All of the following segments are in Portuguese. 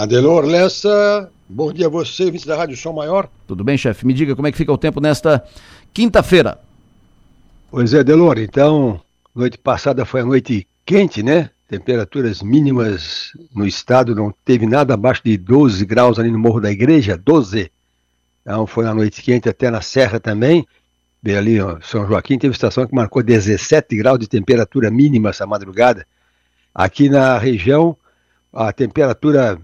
Adelor Lessa, bom dia a você, vice da Rádio Som Maior. Tudo bem, chefe? Me diga como é que fica o tempo nesta quinta-feira. Pois é, Adelor, então, noite passada foi a noite quente, né? Temperaturas mínimas no estado, não teve nada abaixo de 12 graus ali no Morro da Igreja, 12. Então foi uma noite quente até na Serra também. Bem ali, ó, São Joaquim teve estação que marcou 17 graus de temperatura mínima essa madrugada. Aqui na região, a temperatura,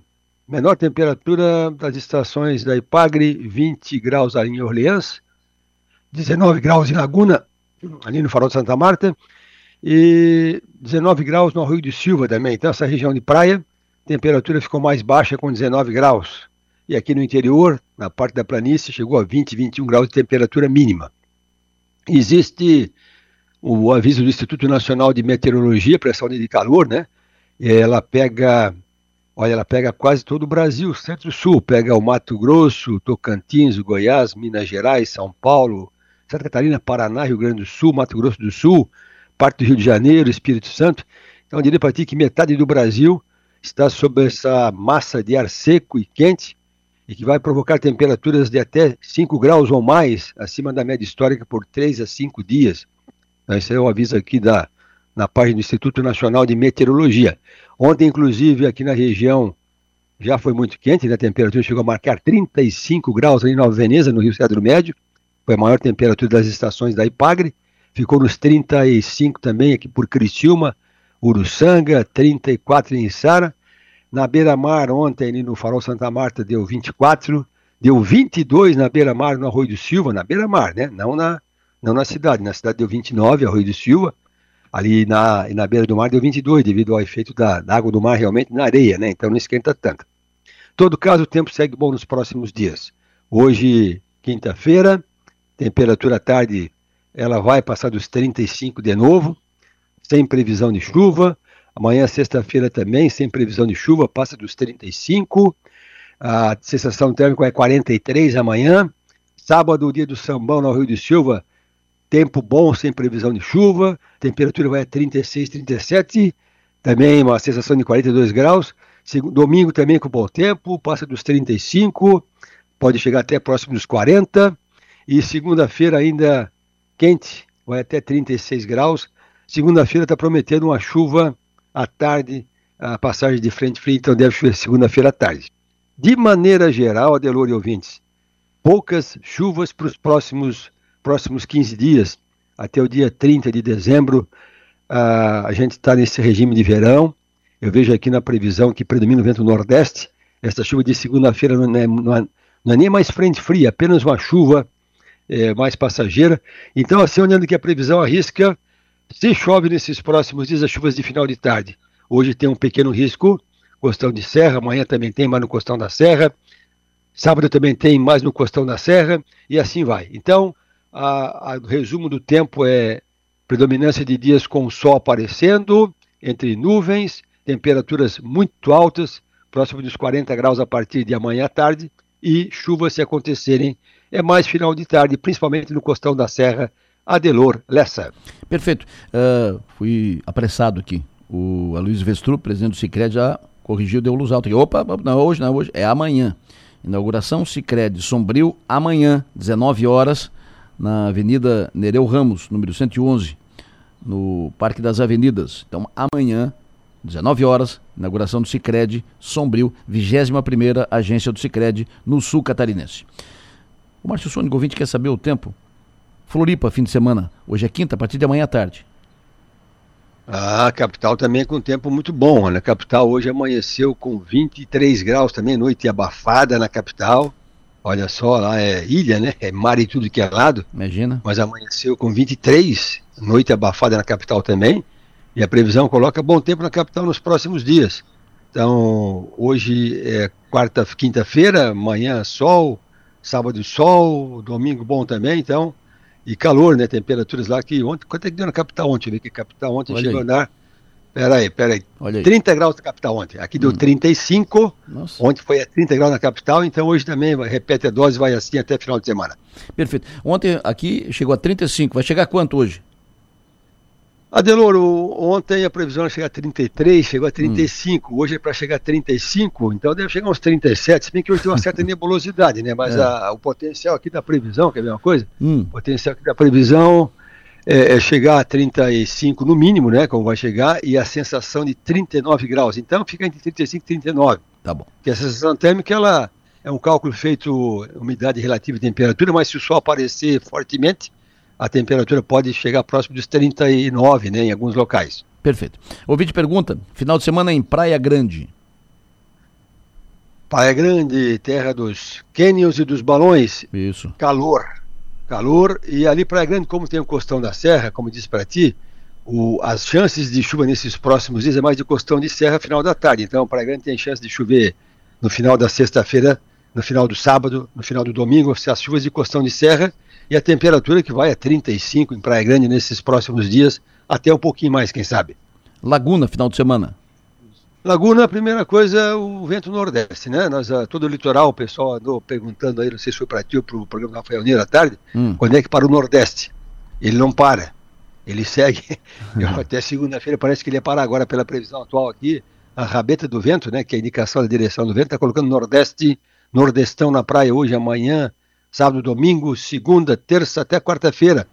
menor temperatura das estações da Ipagre, 20 graus ali em Orleans, 19 graus em Laguna, ali no Farol de Santa Marta, e 19 graus no Rio de Silva também. Então, essa região de praia, temperatura ficou mais baixa com 19 graus. E aqui no interior, na parte da planície, chegou a 20, 21 graus de temperatura mínima. Existe o aviso do Instituto Nacional de Meteorologia, pressão de calor, né? Ela pega, olha, ela pega quase todo o Brasil, centro-sul, pega o Mato Grosso, Tocantins, Goiás, Minas Gerais, São Paulo, Santa Catarina, Paraná, Rio Grande do Sul, Mato Grosso do Sul, parte do Rio de Janeiro, Espírito Santo. Então, eu diria para ti que metade do Brasil está sob essa massa de ar seco e quente e que vai provocar temperaturas de até 5 graus ou mais acima da média histórica por 3 a 5 dias. Então, esse é o aviso aqui da, na página do Instituto Nacional de Meteorologia. Ontem, inclusive, aqui na região já foi muito quente, né? a temperatura chegou a marcar 35 graus ali Nova Veneza, no Rio Cedro Médio. Foi a maior temperatura das estações da Ipagre. Ficou nos 35 também aqui por Criciúma, Uruçanga, 34 em Sara. Na beira-mar, ontem, ali no Farol Santa Marta, deu 24, deu 22 na beira-mar, no Arroio do Silva, na beira-mar, né? Não na, não na cidade. Na cidade deu 29, Arroio do Silva. Ali na, na beira do mar deu 22, devido ao efeito da, da água do mar realmente na areia, né? Então não esquenta tanto. Todo caso, o tempo segue bom nos próximos dias. Hoje, quinta-feira, temperatura à tarde, ela vai passar dos 35 de novo, sem previsão de chuva. Amanhã, sexta-feira, também, sem previsão de chuva, passa dos 35. A sensação térmica é 43 amanhã. Sábado, dia do sambão no Rio de Silva, tempo bom, sem previsão de chuva. Temperatura vai a 36, 37. Também uma sensação de 42 graus. Domingo também com bom tempo, passa dos 35, pode chegar até próximo dos 40. E segunda-feira ainda quente, vai até 36 graus. Segunda-feira está prometendo uma chuva à tarde, a passagem de frente fria, então deve chover segunda-feira à tarde. De maneira geral, Adelor e ouvintes, poucas chuvas para os próximos, próximos 15 dias, até o dia 30 de dezembro. Uh, a gente está nesse regime de verão. Eu vejo aqui na previsão que predomina o vento nordeste. Esta chuva de segunda-feira não, é, não, é, não é nem mais frente fria, apenas uma chuva é, mais passageira. Então, assim, olhando que a previsão arrisca se chove nesses próximos dias, as chuvas de final de tarde. Hoje tem um pequeno risco, costão de serra, amanhã também tem mais no costão da serra, sábado também tem mais no costão da serra, e assim vai. Então, o resumo do tempo é predominância de dias com o sol aparecendo, entre nuvens, temperaturas muito altas, próximo dos 40 graus a partir de amanhã à tarde, e chuvas se acontecerem, é mais final de tarde, principalmente no costão da serra, Adelor Lessa. Perfeito. Uh, fui apressado aqui. O Aloysio Vestru, presidente do Cicred, já corrigiu, deu luz alta. Opa, não, hoje não, hoje é amanhã. Inauguração Cicred Sombrio, amanhã, 19 horas, na Avenida Nereu Ramos, número 111, no Parque das Avenidas. Então, amanhã, 19 horas, inauguração do Cicred Sombrio, 21ª agência do Cicred no sul catarinense. O Márcio Sônico ouvinte quer saber o tempo Floripa, fim de semana. Hoje é quinta, a partir de amanhã à tarde. Ah, a capital também com tempo muito bom. Né? A capital hoje amanheceu com 23 graus também, noite abafada na capital. Olha só, lá é ilha, né? É mar e tudo que é lado. Imagina. Mas amanheceu com 23, noite abafada na capital também. E a previsão coloca bom tempo na capital nos próximos dias. Então, hoje é quarta, quinta-feira, amanhã sol, sábado sol, domingo bom também. Então, e calor, né? Temperaturas lá que ontem. Quanto é que deu na capital ontem? Vê que a capital ontem Olha chegou aí. a dar. Peraí, peraí. Olha aí. 30 graus na capital ontem. Aqui deu hum. 35. Nossa. Ontem foi a 30 graus na capital, então hoje também repete a dose, vai assim até final de semana. Perfeito. Ontem aqui chegou a 35. Vai chegar quanto hoje? Adeloro, ontem a previsão era chegar a 33, chegou a 35, hum. hoje é para chegar a 35, então deve chegar uns 37, se bem que hoje tem uma certa nebulosidade, né? Mas é. a, o potencial aqui da previsão, quer ver uma coisa? Hum. O potencial aqui da previsão é, é, chegar a 35 no mínimo, né? Como vai chegar, e a sensação de 39 graus. Então fica entre 35 e 39. Tá bom. Que a sensação térmica, ela é um cálculo feito umidade relativa de temperatura, mas se o sol aparecer fortemente, a temperatura pode chegar próximo dos 39, né, em alguns locais. Perfeito. Ouvinte pergunta, final de semana em Praia Grande. Praia Grande, terra dos cânions e dos balões. Isso. Calor. Calor. E ali Praia Grande, como tem o costão da serra, como disse para ti, o, as chances de chuva nesses próximos dias é mais de costão de serra final da tarde. Então, Praia Grande tem chance de chover no final da sexta-feira, no final do sábado, no final do domingo, as chuvas de costão de serra e a temperatura que vai a 35 em Praia Grande nesses próximos dias, até um pouquinho mais, quem sabe. Laguna, final de semana. Laguna, a primeira coisa, o vento nordeste, né? Nós, ah, todo o litoral, o pessoal andou perguntando aí, não sei se foi para ti ou para o programa Rafael Neira à tarde, hum. quando é que para o nordeste? Ele não para, ele segue. Eu, até segunda-feira parece que ele ia parar agora pela previsão atual aqui, a rabeta do vento, né? Que é a indicação da direção do vento, está colocando nordeste, nordestão na praia hoje, amanhã, sábado, domingo, segunda, terça até quarta-feira.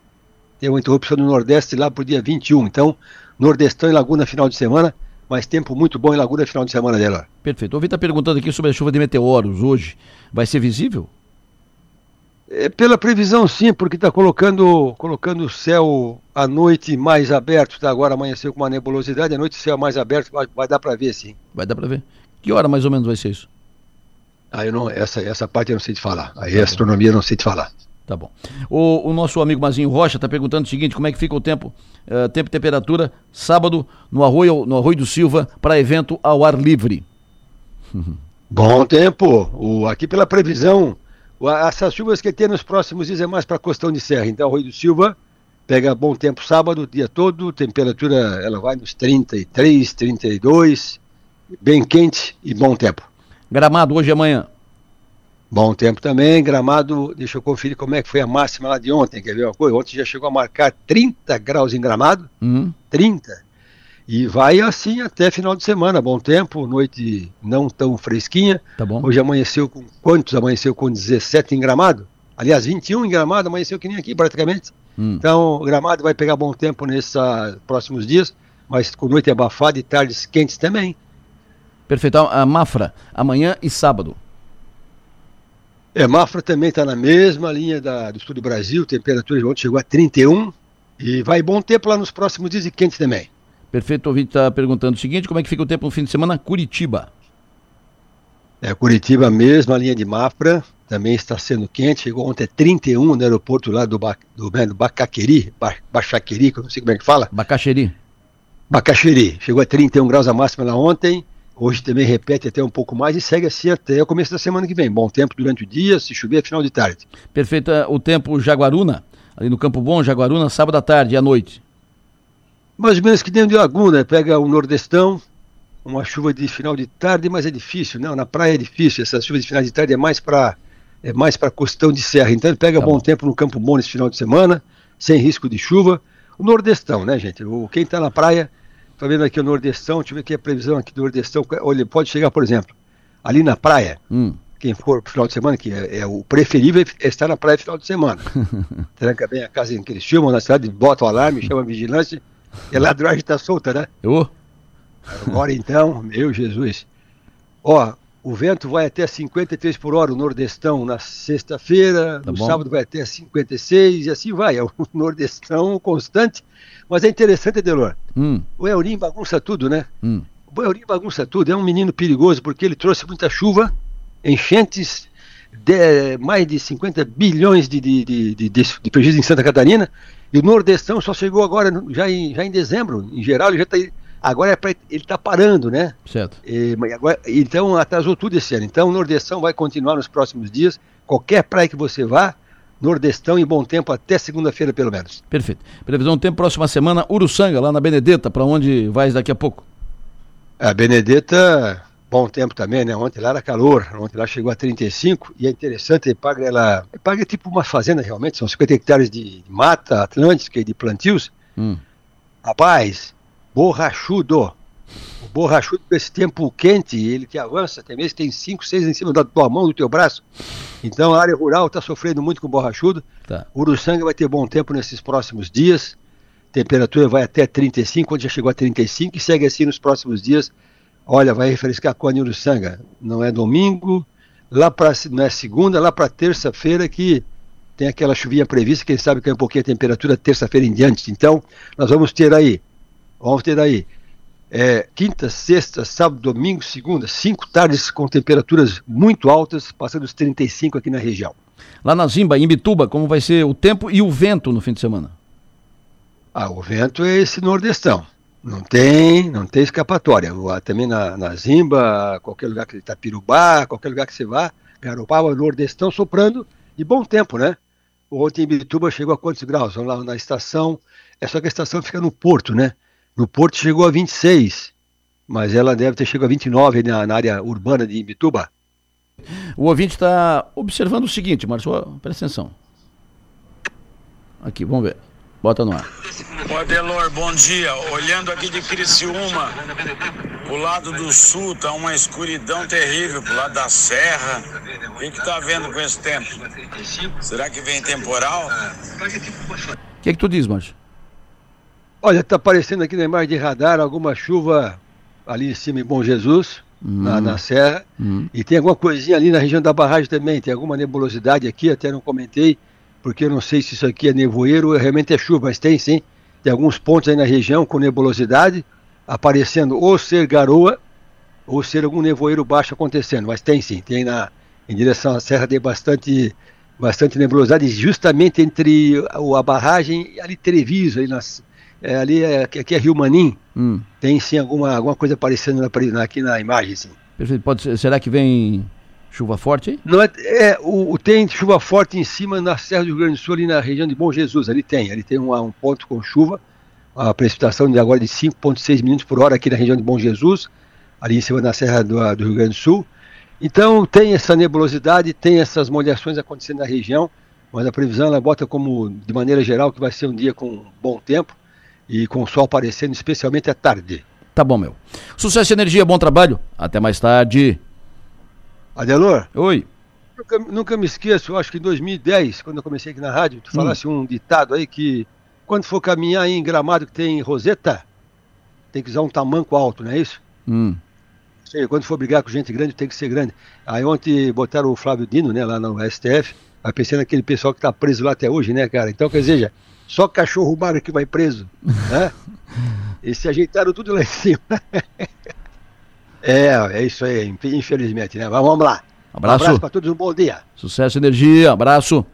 Tem uma interrupção no Nordeste lá para o dia 21. Então, Nordestão e Laguna final de semana, mas tempo muito bom em Laguna final de semana dela. Perfeito. O Ouvi está perguntando aqui sobre a chuva de meteoros hoje. Vai ser visível? É, pela previsão, sim, porque está colocando, colocando o céu à noite mais aberto. Tá? Agora amanheceu com uma nebulosidade, à noite o céu mais aberto, vai, vai dar para ver, sim. Vai dar para ver. Que hora mais ou menos vai ser isso? Ah, eu não, essa, essa parte eu não sei te falar. Aí tá a astronomia eu não sei te falar. Tá bom. O, o nosso amigo Mazinho Rocha está perguntando o seguinte: como é que fica o tempo, uh, tempo e temperatura, sábado, no Arroio, no Arroio do Silva, para evento ao ar livre? Bom tempo. O, aqui pela previsão, o, essas chuvas que tem nos próximos dias é mais para Costão de Serra. Então, Arroio do Silva pega bom tempo sábado, o dia todo, temperatura ela vai nos 33, 32, bem quente e bom tempo. Gramado hoje e amanhã. Bom tempo também. Gramado, deixa eu conferir como é que foi a máxima lá de ontem. Quer ver uma coisa? Ontem já chegou a marcar 30 graus em Gramado. Uhum. 30. E vai assim até final de semana. Bom tempo, noite não tão fresquinha. Tá bom. Hoje amanheceu com quantos? Amanheceu com 17 em Gramado. Aliás, 21 em Gramado, amanheceu que nem aqui praticamente. Hum. Então, Gramado vai pegar bom tempo nesses próximos dias, mas com noite abafada e tardes quentes também. Perfeito. A Mafra, amanhã e sábado. É, Mafra também está na mesma linha da, do Estúdio Brasil, temperatura de ontem chegou a 31 e vai bom tempo lá nos próximos dias e quente também. Perfeito, o ouvinte está perguntando o seguinte, como é que fica o tempo no fim de semana? Curitiba. É, Curitiba, mesma linha de Mafra, também está sendo quente, chegou ontem a 31 no aeroporto lá do, ba, do, né, do Bacaqueri, ba, Bachaqueri, não sei como é que fala. Bacaxeri. Bacaxeri, chegou a 31 graus a máxima lá ontem, Hoje também repete até um pouco mais e segue assim até o começo da semana que vem. Bom tempo durante o dia, se chover, final de tarde. Perfeito. É, o tempo Jaguaruna, ali no Campo Bom, Jaguaruna, sábado à tarde e à noite. Mais ou menos que dentro de Laguna, pega o Nordestão, uma chuva de final de tarde, mas é difícil, não, na praia é difícil, essa chuva de final de tarde é mais para é mais para costão de serra, então ele pega tá bom. bom tempo no Campo Bom nesse final de semana, sem risco de chuva. O Nordestão, né, gente? O, quem está na praia Estou vendo aqui o Nordestão, deixa eu ver aqui a previsão aqui do Nordestão. Olha, pode chegar, por exemplo, ali na praia, hum. quem for pro final de semana, que é, é, o preferível é estar na praia no final de semana. Tranca bem a casa em que eles filmam na cidade, bota o alarme, chama a vigilância, e a ladrões está solta, né? Eu? Agora então, meu Jesus. Ó, o vento vai até 53 por hora, o nordestão na sexta-feira, tá no bom. sábado vai até 56 e assim vai. É o nordestão constante. Mas é interessante, Delor. Hum. O Eurim bagunça tudo, né? Hum. O Eurim bagunça tudo. É um menino perigoso porque ele trouxe muita chuva, enchentes, de, mais de 50 bilhões de, de, de, de, de prejuízo em Santa Catarina. E o nordestão só chegou agora, já em, já em dezembro. Em geral, ele já está Agora é pra, ele está parando, né? Certo. E, agora, então atrasou tudo esse ano. Então o Nordestão vai continuar nos próximos dias. Qualquer praia que você vá, Nordestão em bom tempo até segunda-feira, pelo menos. Perfeito. Previsão do tempo, próxima semana, Uruçanga, lá na Benedetta, para onde vai daqui a pouco? A Benedetta, bom tempo também, né? Ontem lá era calor, ontem lá chegou a 35 e é interessante, paga ela. paga é tipo uma fazenda realmente, são 50 hectares de mata atlântica e de plantios. Hum Rapaz, borrachudo. O borrachudo com esse tempo quente, ele que avança, tem vezes tem 5, 6 em cima da tua mão, do teu braço. Então a área rural está sofrendo muito com borrachudo. Tá. Uruçanga vai ter bom tempo nesses próximos dias. Temperatura vai até 35, quando já chegou a 35 e segue assim nos próximos dias. Olha, vai refrescar com a Uruçanga. Não é domingo, lá para não é segunda, lá para terça-feira que tem aquela chuvinha prevista, quem sabe cai um pouquinho a temperatura terça-feira em diante. Então, nós vamos ter aí, vamos ter aí é, quinta, sexta, sábado, domingo, segunda, cinco tardes com temperaturas muito altas, passando os 35 aqui na região. Lá na Zimba, em Bituba, como vai ser o tempo e o vento no fim de semana? Ah, o vento é esse nordestão. Não tem, não tem escapatória. Também na, na Zimba, qualquer lugar que Itapirubá, qualquer lugar que você vá, Garopaba, nordestão soprando e bom tempo, né? Ontem em Bituba chegou a quantos graus? Vamos lá na estação. É só que a estação fica no porto, né? No Porto chegou a 26, mas ela deve ter chegado a 29 na, na área urbana de Imbituba. O ouvinte está observando o seguinte, Marcelo, presta atenção. Aqui, vamos ver. Bota no ar. O Adelor, bom dia. Olhando aqui de Criciúma, o lado do sul tá uma escuridão terrível, pro lado da serra. O que que tá vendo com esse tempo? Será que vem temporal? O que, que tu diz, Márcio? Olha, está aparecendo aqui na imagem de radar alguma chuva ali em cima em Bom Jesus, hum. na, na, serra. Hum. E tem alguma coisinha ali na região da barragem também. Tem alguma nebulosidade aqui, até não comentei, porque eu não sei se isso aqui é nevoeiro ou realmente é chuva, mas tem sim. Tem alguns pontos aí na região com nebulosidade, aparecendo ou ser garoa ou ser algum nevoeiro baixo acontecendo. Mas tem sim, tem na, em direção à serra tem bastante, bastante nebulosidade, justamente entre a, a barragem e ali Treviso, aí nas é, ali é, aqui é Rio Manim, hum. tem sim alguma, alguma coisa aparecendo na, aqui na imagem, sim. Perfeito. Pode ser, será que vem chuva forte aí? Não é, é o, o, tem chuva forte em cima na Serra do Rio Grande do Sul, ali na região de Bom Jesus, ali tem, ali tem um, um ponto com chuva, a precipitação de agora de 5,6 minutos por hora aqui na região de Bom Jesus, ali em cima da Serra do, do Rio Grande do Sul. Então tem essa nebulosidade, tem essas molhações acontecendo na região, mas a previsão ela bota como, de maneira geral, que vai ser um dia com bom tempo e com o sol aparecendo, especialmente à tarde. Tá bom, meu. Sucesso e energia, bom trabalho. Até mais tarde. Adelor? Oi. Nunca, nunca me esqueço, acho que em 2010, quando eu comecei aqui na rádio, tu hum. falasse um ditado aí que quando for caminhar em gramado que tem roseta, tem que usar um tamanco alto, não é isso? Hum. Sei, quando for brigar com gente grande, tem que ser grande. Aí ontem botaram o Flávio Dino, né, lá no STF, aí pensei naquele pessoal que tá preso lá até hoje, né, cara? Então, quer dizer, só cachorro magro que vai preso. Né? e se ajeitaram tudo lá em cima. é, é isso aí, infelizmente, né? Mas vamos lá. Abraço. Um abraço para todos, um bom dia. Sucesso, energia, abraço.